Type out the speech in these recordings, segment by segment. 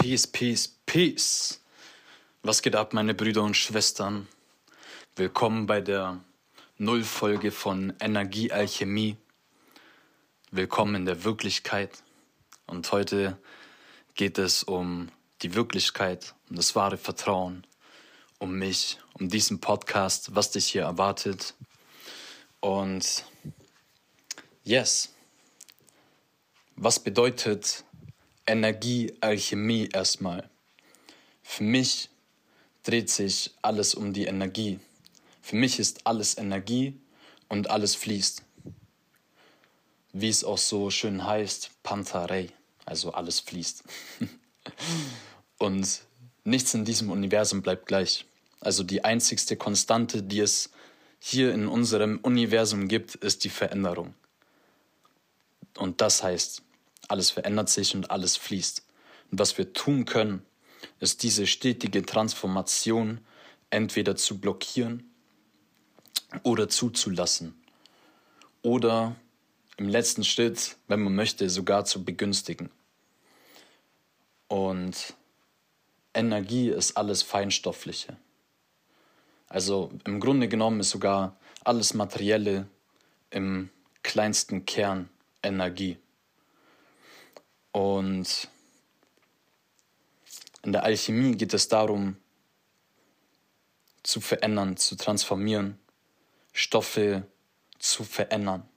Peace, Peace, Peace. Was geht ab, meine Brüder und Schwestern? Willkommen bei der Nullfolge von Energiealchemie. Willkommen in der Wirklichkeit. Und heute geht es um die Wirklichkeit, um das wahre Vertrauen, um mich, um diesen Podcast, was dich hier erwartet. Und yes, was bedeutet Energiealchemie erstmal? Für mich dreht sich alles um die Energie. Für mich ist alles Energie und alles fließt. Wie es auch so schön heißt, Pantarei, also alles fließt. und nichts in diesem Universum bleibt gleich. Also die einzigste Konstante, die es hier in unserem Universum gibt, ist die Veränderung. Und das heißt, alles verändert sich und alles fließt. Und was wir tun können, ist diese stetige Transformation entweder zu blockieren oder zuzulassen. Oder im letzten Schritt, wenn man möchte, sogar zu begünstigen. Und Energie ist alles Feinstoffliche. Also im Grunde genommen ist sogar alles Materielle im kleinsten Kern Energie. Und in der Alchemie geht es darum, zu verändern, zu transformieren, Stoffe zu verändern.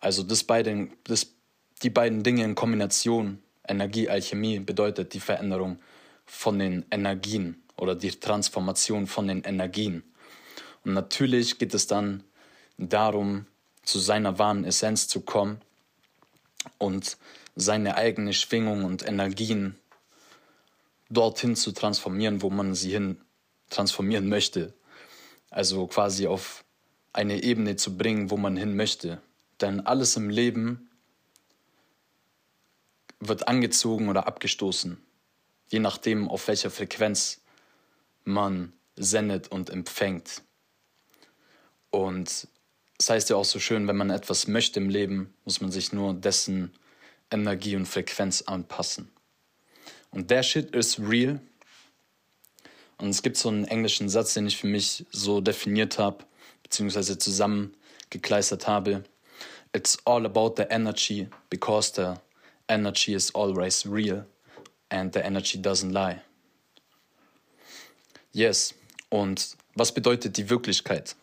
Also das beide, das, die beiden Dinge in Kombination, Energie, Alchemie, bedeutet die Veränderung von den Energien oder die Transformation von den Energien. Und natürlich geht es dann darum, zu seiner wahren Essenz zu kommen und seine eigene Schwingung und Energien dorthin zu transformieren, wo man sie hin transformieren möchte. Also quasi auf eine Ebene zu bringen, wo man hin möchte. Denn alles im Leben wird angezogen oder abgestoßen, je nachdem, auf welcher Frequenz man sendet und empfängt. Und das heißt ja auch so schön, wenn man etwas möchte im Leben, muss man sich nur dessen Energie und Frequenz anpassen. Und der Shit ist real. Und es gibt so einen englischen Satz, den ich für mich so definiert habe, beziehungsweise zusammengekleistert habe. It's all about the energy, because the energy is always real and the energy doesn't lie. Yes. Und was bedeutet die Wirklichkeit?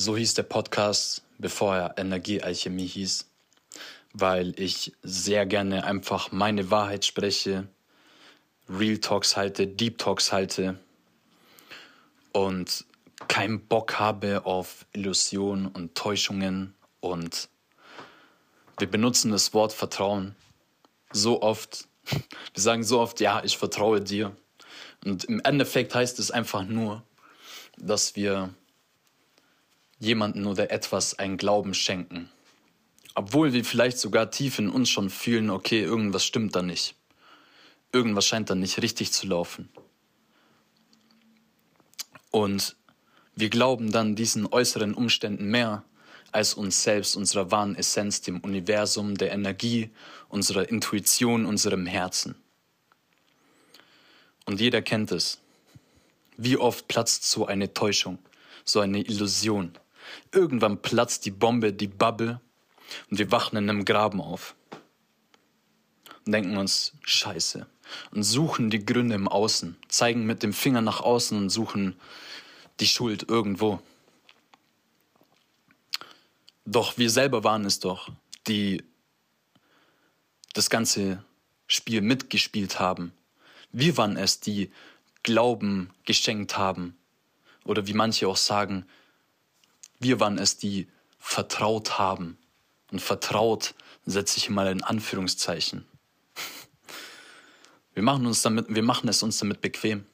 So hieß der Podcast, bevor er Energiealchemie hieß weil ich sehr gerne einfach meine Wahrheit spreche, Real Talks halte, Deep Talks halte und keinen Bock habe auf Illusionen und Täuschungen und wir benutzen das Wort Vertrauen so oft. Wir sagen so oft, ja, ich vertraue dir. Und im Endeffekt heißt es einfach nur, dass wir jemanden oder etwas einen Glauben schenken obwohl wir vielleicht sogar tief in uns schon fühlen, okay, irgendwas stimmt da nicht. Irgendwas scheint da nicht richtig zu laufen. Und wir glauben dann diesen äußeren Umständen mehr als uns selbst, unserer wahren Essenz, dem Universum, der Energie, unserer Intuition, unserem Herzen. Und jeder kennt es. Wie oft platzt so eine Täuschung, so eine Illusion. Irgendwann platzt die Bombe, die Bubble und wir wachen in einem Graben auf und denken uns, scheiße. Und suchen die Gründe im Außen, zeigen mit dem Finger nach außen und suchen die Schuld irgendwo. Doch wir selber waren es doch, die das ganze Spiel mitgespielt haben. Wir waren es, die Glauben geschenkt haben. Oder wie manche auch sagen, wir waren es, die vertraut haben. Und vertraut setze ich mal in Anführungszeichen. Wir machen, uns damit, wir machen es uns damit bequem.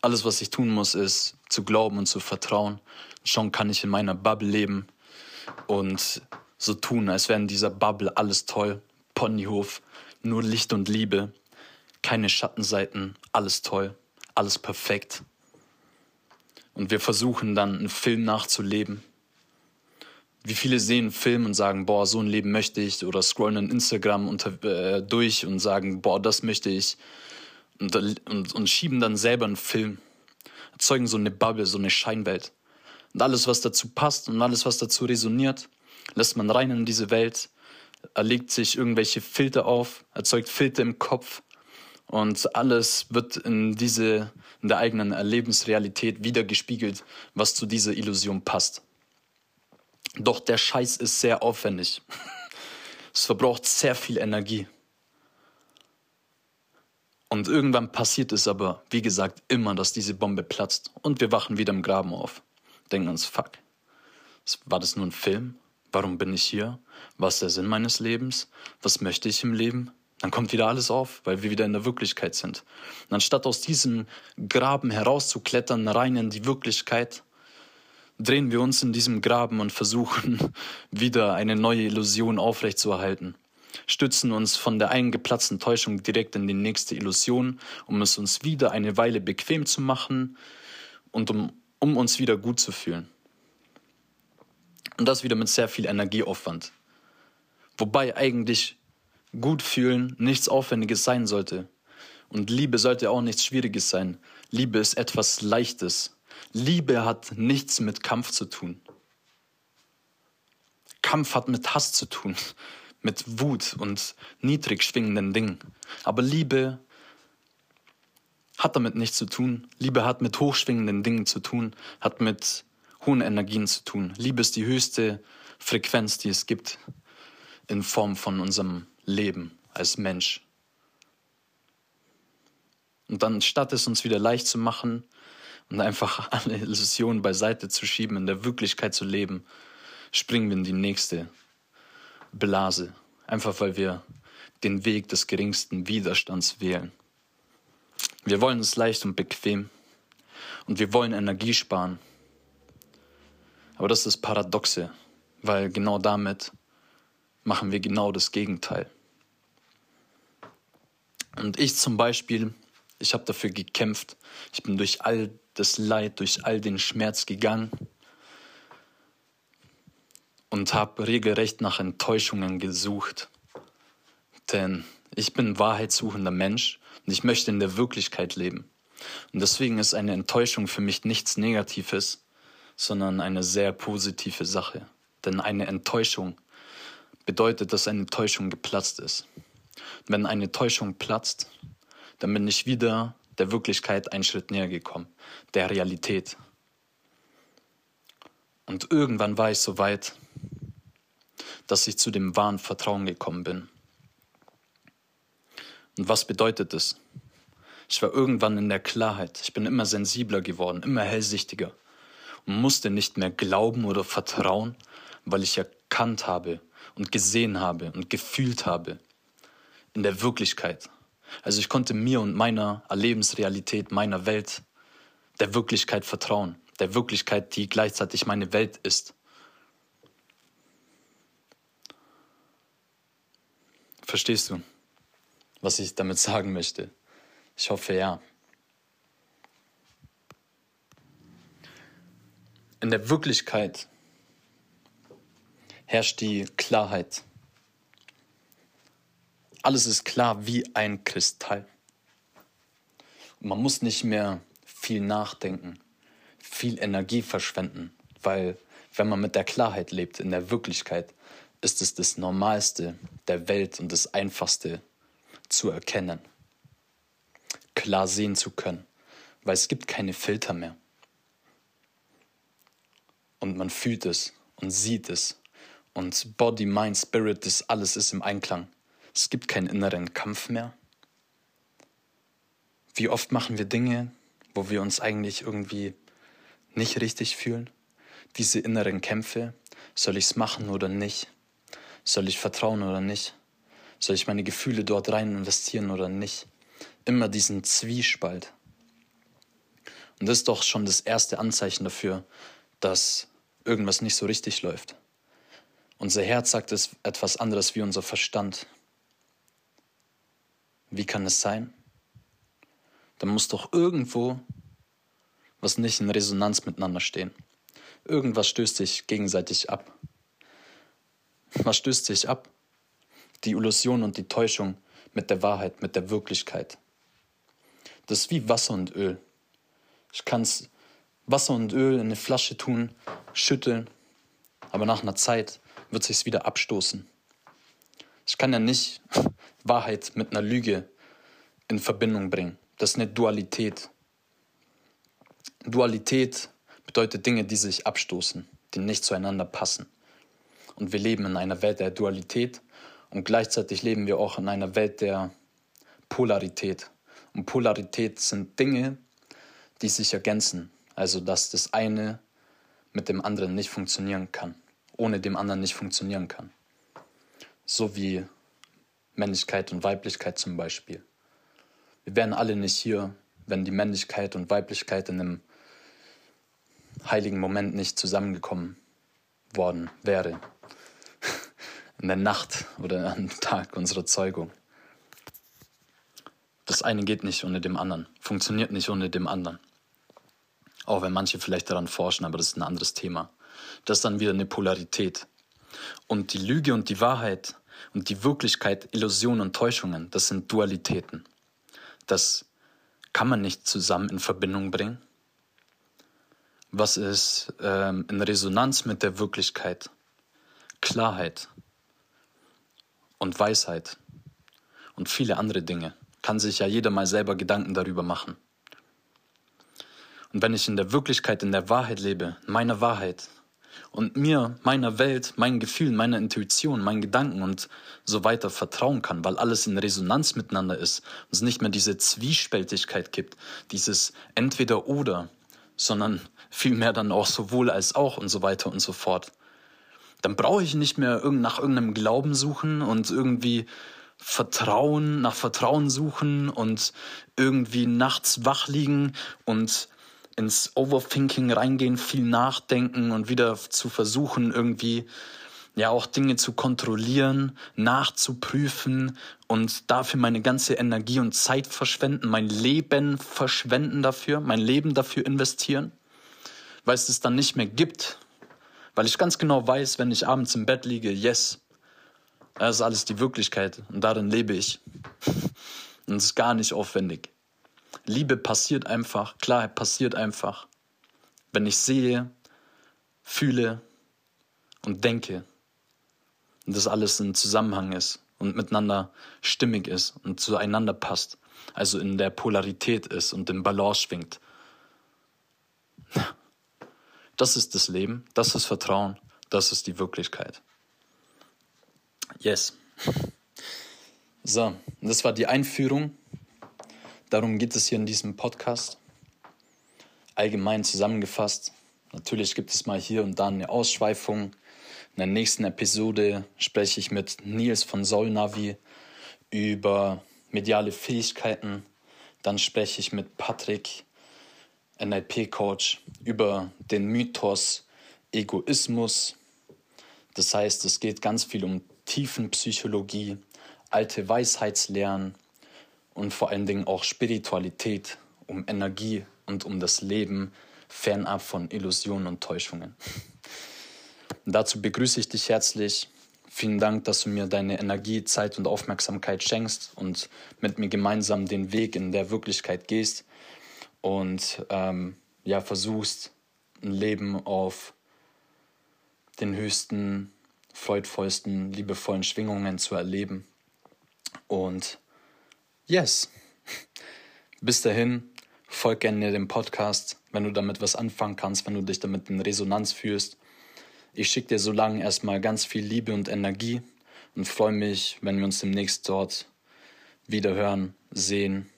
Alles, was ich tun muss, ist zu glauben und zu vertrauen. Schon kann ich in meiner Bubble leben und so tun, als wäre in dieser Bubble alles toll. Ponyhof, nur Licht und Liebe, keine Schattenseiten, alles toll, alles perfekt. Und wir versuchen dann einen Film nachzuleben, Wie viele sehen einen Film und sagen, boah, so ein Leben möchte ich, oder scrollen in Instagram unter, äh, durch und sagen, boah, das möchte ich, und, und, und schieben dann selber einen Film, erzeugen so eine Bubble, so eine Scheinwelt. Und alles, was dazu passt und alles, was dazu resoniert, lässt man rein in diese Welt, erlegt sich irgendwelche Filter auf, erzeugt Filter im Kopf und alles wird in diese, in der eigenen Erlebensrealität wiedergespiegelt, was zu dieser Illusion passt. Doch der Scheiß ist sehr aufwendig. Es verbraucht sehr viel Energie. Und irgendwann passiert es aber, wie gesagt, immer, dass diese Bombe platzt und wir wachen wieder im Graben auf. Denken uns, fuck, war das nur ein Film? Warum bin ich hier? Was ist der Sinn meines Lebens? Was möchte ich im Leben? Dann kommt wieder alles auf, weil wir wieder in der Wirklichkeit sind. Und anstatt aus diesem Graben herauszuklettern, rein in die Wirklichkeit, drehen wir uns in diesem Graben und versuchen wieder eine neue Illusion aufrechtzuerhalten. Stützen uns von der eingeplatzten Täuschung direkt in die nächste Illusion, um es uns wieder eine Weile bequem zu machen und um, um uns wieder gut zu fühlen. Und das wieder mit sehr viel Energieaufwand. Wobei eigentlich gut fühlen nichts Aufwendiges sein sollte. Und Liebe sollte auch nichts Schwieriges sein. Liebe ist etwas Leichtes. Liebe hat nichts mit Kampf zu tun. Kampf hat mit Hass zu tun, mit Wut und niedrig schwingenden Dingen. Aber Liebe hat damit nichts zu tun. Liebe hat mit hochschwingenden Dingen zu tun, hat mit hohen Energien zu tun. Liebe ist die höchste Frequenz, die es gibt in Form von unserem Leben als Mensch. Und dann statt es uns wieder leicht zu machen und einfach alle Illusionen beiseite zu schieben, in der Wirklichkeit zu leben, springen wir in die nächste Blase. Einfach weil wir den Weg des geringsten Widerstands wählen. Wir wollen es leicht und bequem und wir wollen Energie sparen. Aber das ist Paradoxe, weil genau damit machen wir genau das Gegenteil. Und ich zum Beispiel, ich habe dafür gekämpft. Ich bin durch all das Leid, durch all den Schmerz gegangen und habe regelrecht nach Enttäuschungen gesucht. Denn ich bin wahrheitssuchender Mensch und ich möchte in der Wirklichkeit leben. Und deswegen ist eine Enttäuschung für mich nichts Negatives, sondern eine sehr positive Sache. Denn eine Enttäuschung bedeutet, dass eine Täuschung geplatzt ist. Wenn eine Täuschung platzt, dann bin ich wieder der Wirklichkeit einen Schritt näher gekommen, der Realität. Und irgendwann war ich so weit, dass ich zu dem wahren Vertrauen gekommen bin. Und was bedeutet das? Ich war irgendwann in der Klarheit. Ich bin immer sensibler geworden, immer hellsichtiger und musste nicht mehr glauben oder vertrauen, weil ich erkannt habe und gesehen habe und gefühlt habe in der Wirklichkeit. Also ich konnte mir und meiner Erlebensrealität, meiner Welt, der Wirklichkeit vertrauen, der Wirklichkeit, die gleichzeitig meine Welt ist. Verstehst du, was ich damit sagen möchte? Ich hoffe ja. In der Wirklichkeit herrscht die Klarheit. Alles ist klar wie ein Kristall. Und man muss nicht mehr viel nachdenken, viel Energie verschwenden, weil wenn man mit der Klarheit lebt, in der Wirklichkeit, ist es das Normalste der Welt und das Einfachste zu erkennen, klar sehen zu können, weil es gibt keine Filter mehr und man fühlt es und sieht es. Und Body, Mind, Spirit, das alles ist im Einklang. Es gibt keinen inneren Kampf mehr. Wie oft machen wir Dinge, wo wir uns eigentlich irgendwie nicht richtig fühlen? Diese inneren Kämpfe, soll ich es machen oder nicht? Soll ich vertrauen oder nicht? Soll ich meine Gefühle dort rein investieren oder nicht? Immer diesen Zwiespalt. Und das ist doch schon das erste Anzeichen dafür, dass irgendwas nicht so richtig läuft. Unser Herz sagt es etwas anderes wie unser Verstand. Wie kann es sein? Da muss doch irgendwo was nicht in Resonanz miteinander stehen. Irgendwas stößt sich gegenseitig ab. Was stößt sich ab? Die Illusion und die Täuschung mit der Wahrheit, mit der Wirklichkeit. Das ist wie Wasser und Öl. Ich kann Wasser und Öl in eine Flasche tun, schütteln, aber nach einer Zeit wird sich's wieder abstoßen. Ich kann ja nicht Wahrheit mit einer Lüge in Verbindung bringen. Das ist eine Dualität. Dualität bedeutet Dinge, die sich abstoßen, die nicht zueinander passen. Und wir leben in einer Welt der Dualität und gleichzeitig leben wir auch in einer Welt der Polarität. Und Polarität sind Dinge, die sich ergänzen. Also dass das eine mit dem anderen nicht funktionieren kann, ohne dem anderen nicht funktionieren kann. So wie Männlichkeit und Weiblichkeit zum Beispiel. Wir wären alle nicht hier, wenn die Männlichkeit und Weiblichkeit in einem heiligen Moment nicht zusammengekommen worden wäre. In der Nacht oder am Tag unserer Zeugung. Das eine geht nicht ohne dem anderen, funktioniert nicht ohne dem anderen. Auch wenn manche vielleicht daran forschen, aber das ist ein anderes Thema. Das ist dann wieder eine Polarität. Und die Lüge und die Wahrheit und die Wirklichkeit, Illusionen und Täuschungen, das sind Dualitäten. Das kann man nicht zusammen in Verbindung bringen was ist ähm, in Resonanz mit der Wirklichkeit, Klarheit und Weisheit und viele andere Dinge. Kann sich ja jeder mal selber Gedanken darüber machen. Und wenn ich in der Wirklichkeit, in der Wahrheit lebe, meiner Wahrheit und mir, meiner Welt, meinen Gefühlen, meiner Intuition, meinen Gedanken und so weiter vertrauen kann, weil alles in Resonanz miteinander ist und es nicht mehr diese Zwiespältigkeit gibt, dieses entweder oder, sondern vielmehr dann auch sowohl als auch und so weiter und so fort. Dann brauche ich nicht mehr nach irgendeinem Glauben suchen und irgendwie Vertrauen, nach Vertrauen suchen und irgendwie nachts wach liegen und ins Overthinking reingehen, viel nachdenken und wieder zu versuchen, irgendwie ja auch Dinge zu kontrollieren, nachzuprüfen und dafür meine ganze Energie und Zeit verschwenden, mein Leben verschwenden dafür, mein Leben dafür investieren weil es es dann nicht mehr gibt. Weil ich ganz genau weiß, wenn ich abends im Bett liege, yes, das ist alles die Wirklichkeit und darin lebe ich. Und es ist gar nicht aufwendig. Liebe passiert einfach, Klarheit passiert einfach, wenn ich sehe, fühle und denke und das alles in Zusammenhang ist und miteinander stimmig ist und zueinander passt, also in der Polarität ist und im Balance schwingt. Das ist das Leben, das ist Vertrauen, das ist die Wirklichkeit. Yes. So, das war die Einführung. Darum geht es hier in diesem Podcast. Allgemein zusammengefasst. Natürlich gibt es mal hier und da eine Ausschweifung. In der nächsten Episode spreche ich mit Nils von Solnavi über mediale Fähigkeiten. Dann spreche ich mit Patrick NLP-Coach über den Mythos Egoismus. Das heißt, es geht ganz viel um Tiefenpsychologie, alte Weisheitslehren und vor allen Dingen auch Spiritualität, um Energie und um das Leben fernab von Illusionen und Täuschungen. Dazu begrüße ich dich herzlich. Vielen Dank, dass du mir deine Energie, Zeit und Aufmerksamkeit schenkst und mit mir gemeinsam den Weg in der Wirklichkeit gehst und ähm, ja, versuchst, ein Leben auf den höchsten, freudvollsten, liebevollen Schwingungen zu erleben. Und yes, bis dahin, folg gerne dem Podcast, wenn du damit was anfangen kannst, wenn du dich damit in Resonanz fühlst. Ich schicke dir so lange erstmal ganz viel Liebe und Energie und freue mich, wenn wir uns demnächst dort wieder hören, sehen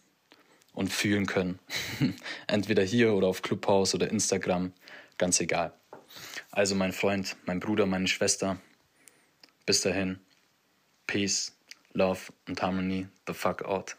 und fühlen können. Entweder hier oder auf Clubhouse oder Instagram, ganz egal. Also mein Freund, mein Bruder, meine Schwester, bis dahin, Peace, Love und Harmony, the fuck out.